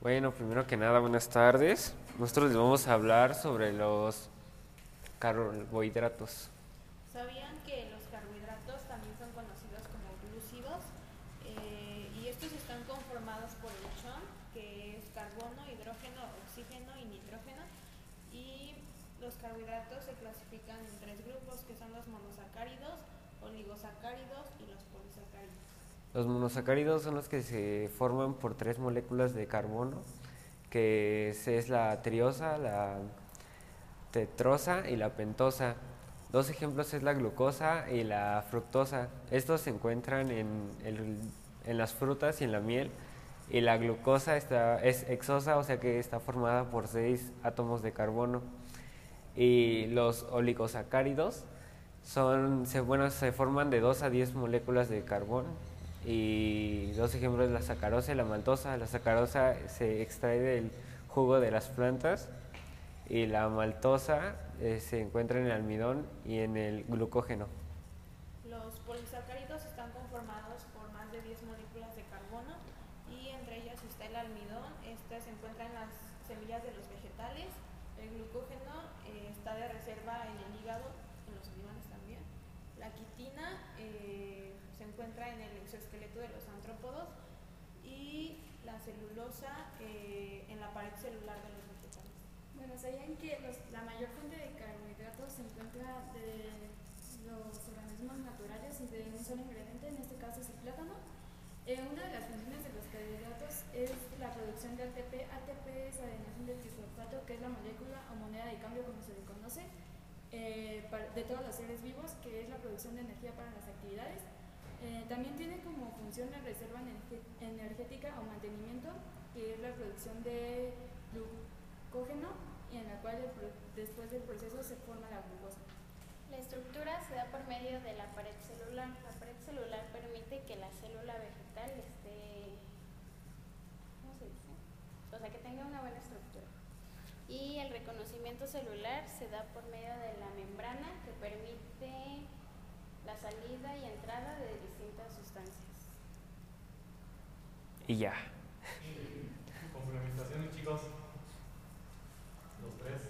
Bueno, primero que nada, buenas tardes. Nosotros les vamos a hablar sobre los carbohidratos. ¿Sabían que los carbohidratos también son conocidos como glúcidos? Eh, y estos están conformados por el chon, que es carbono, hidrógeno, oxígeno y nitrógeno. Y los carbohidratos se clasifican en tres grupos, que son los monosacáridos, oligosacáridos los monosacáridos son los que se forman por tres moléculas de carbono, que es- la triosa, la tetrosa y la pentosa. Dos ejemplos es la glucosa y la fructosa. Estos se encuentran en, las frutas y en la miel. Y la glucosa está, es hexosa, o sea que está formada por seis átomos de carbono. Y los oligosacáridos son, se, bueno, se forman de 2 a 10 moléculas de carbono. Y dos ejemplos, la sacarosa y la maltosa. La sacarosa se extrae del jugo de las plantas y la maltosa eh, se encuentra en el almidón y en el glucógeno. Los polisacáridos están conformados por más de 10 moléculas de carbono y entre ellas está el almidón. Este se encuentra en las semillas de los vegetales. El glucógeno eh, está de reserva en el hígado, en los animales también. La quitina eh, se encuentra en el exoesqueleto de los antrópodos y la celulosa eh, en la pared celular de los vegetales. Bueno, ¿sabían que la mayor fuente de carbohidratos se encuentra de los organismos naturales y de un solo ingrediente, en este caso es el plátano? Eh, una de las funciones de los carbohidratos es la producción de ATP. ATP es adenosín del fosfato, que es la molécula o moneda de cambio, como se le conoce, eh, de todos los seres vivos, que es la producción de energía para las actividades. Eh, también tiene como función la reserva energética o mantenimiento, que es la producción de glucógeno y en la cual después del proceso se forma la glucosa. La estructura se da por medio de la pared celular. La pared celular permite que la célula vegetal esté, ¿cómo se dice? O sea, que tenga una buena estructura. Y el reconocimiento celular se da por medio de la membrana que permite la salida y entrada de distintas sustancias. Y ya. Complementaciones, chicos. Los tres.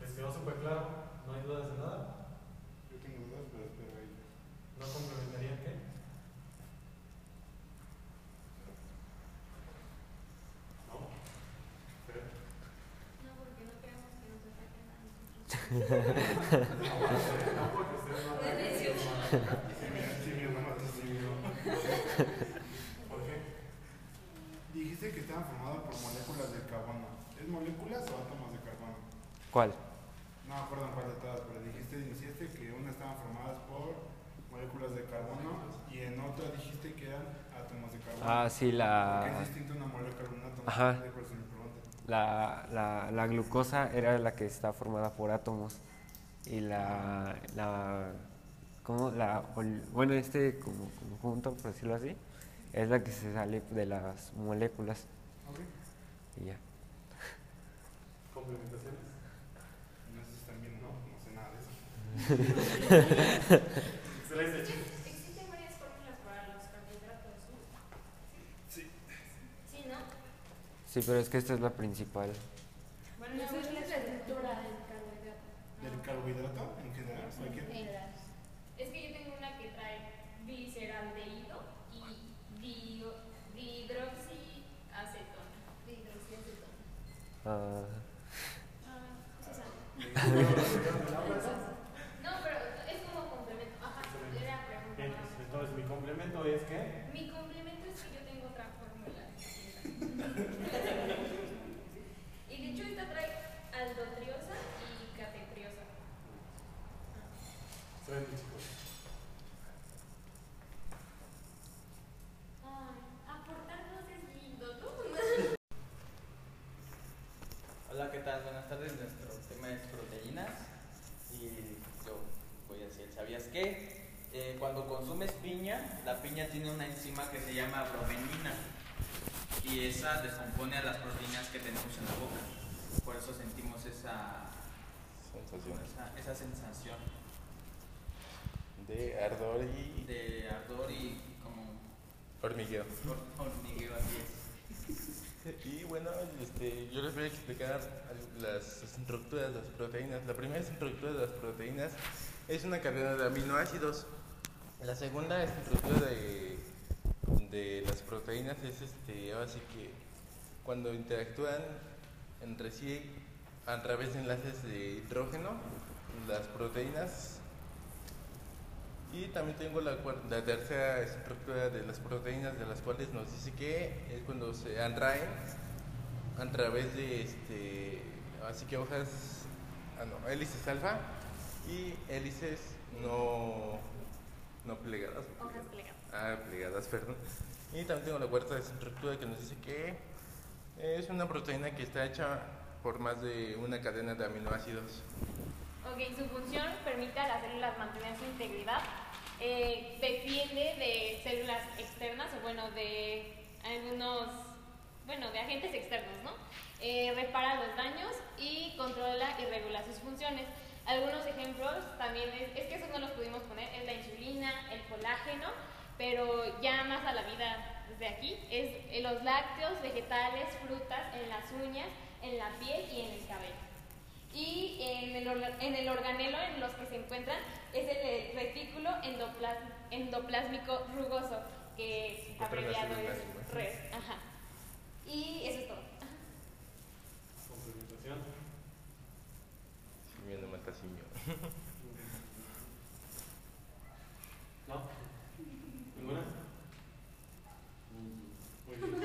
¿Les quedó súper claro? ¿No hay dudas de nada? Yo tengo dudas, pero espero ahí. ¿No complementarían qué? ¿No? ¿Pero? No, porque no queremos que nos ataquen a nosotros. No, porque ustedes no Hermano, sí, mi hermano. ¿Por qué? Dijiste que estaban formados por moléculas de carbono. ¿Es moléculas o átomos de carbono? ¿Cuál? No en cuál de todas, pero dijiste, iniciaste que una estaban formadas por moléculas de carbono y en otra dijiste que eran átomos de carbono. Ah, sí, la, es distinto una molécula un átomo. Ajá. La, la, la glucosa era la que está formada por átomos. Y la, la, ¿cómo? La, bueno, este como conjunto, por decirlo así, es la que se sale de las moléculas. Ok. Y ya. ¿Complementaciones? No sé si están bien, no, no sé nada de eso. Excelente, chicos. Existen varias fórmulas para los carbohidratos, ¿no? Sí. Sí, ¿no? Sí, pero es que esta es la principal. Bueno, esa es la estructura del carbohidrato. ¿Del carbohidrato en general? Es que yo tengo una que trae gliceraldehído y dio, dihidroxiacetona. Dihidroxiacetona. Ah, Ah, sí sabe. Excelente. No, pero es como complemento. Ajá, era pregunta. Bien, nada más. entonces mi complemento es que Mi complemento es que yo tengo otra fórmula. y de hecho esta trae aldotriosa y catetriosa. Excelente, chicos. Ay, aportarnos es lindo, ¿no? Hola, ¿qué tal? Buenas tardes. Nuestro tema es proteínas. Y yo voy a decir, ¿sabías qué? Eh, cuando consumes piña, la piña tiene una enzima que se llama bromenina. Y esa descompone a las proteínas que tenemos en la boca. Por eso sentimos esa Sensación esa, esa sensación de ardor y de ardor y como hormigueo. hor- hormigueo así es. Bueno, este, yo les voy a explicar las estructuras de las proteínas. La primera estructura de las proteínas es una cadena de aminoácidos. La segunda estructura de, las proteínas es este, ahora sí que cuando interactúan entre sí a través de enlaces de hidrógeno, las proteínas y también tengo la, la tercera estructura de las proteínas, de las cuales nos dice que es cuando se atraen a través de este, así que hojas, ah, no, hélices alfa y hélices no, no plegadas. ¿o Hojas plegadas? Ah, plegadas, perdón. Y también tengo la cuarta estructura que nos dice que es una proteína que está hecha por más de una cadena de aminoácidos. Ok, su función permite a las células mantener su integridad, eh, defiende de células externas o bueno, de algunos, bueno, de agentes externos, ¿no? Eh, repara los daños y controla y regula sus funciones. Algunos ejemplos también es, es que esos no los pudimos poner, es la insulina, el colágeno, pero ya más a la vida desde aquí, es eh, los lácteos, vegetales, frutas, en las uñas, en la piel y en el cabello. Y en el, en el organelo en los que se encuentran es el retículo endoplas- endoplásmico rugoso, que abreviado es. RES. Ajá. Y eso es todo. Complementación. Simio no mata simio. ¿No? ¿Ninguna? Muy bien.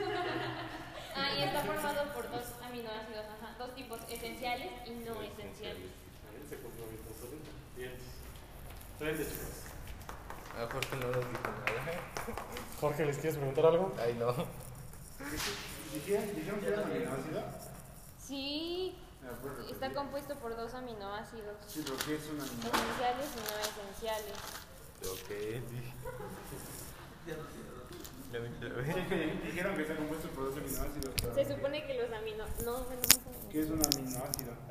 Ah, y está formado por dos aminoácidos, ajá, dos tipos, esenciales y no esenciales. Se. Bien. Frente, chicos. A Jorge no nos dijo nada. Jorge, ¿les quieres preguntar algo? Ay, no. ¿Dijeron, que era un aminoácido? Sí, ¿Me la puedes está compuesto por dos aminoácidos, Sí, pero ¿qué es un aminoácido? esenciales y no esenciales. Ok, dijeron que está compuesto por dos aminoácidos. Se supone que los amino... No, bueno, no sé. ¿Qué es un aminoácido?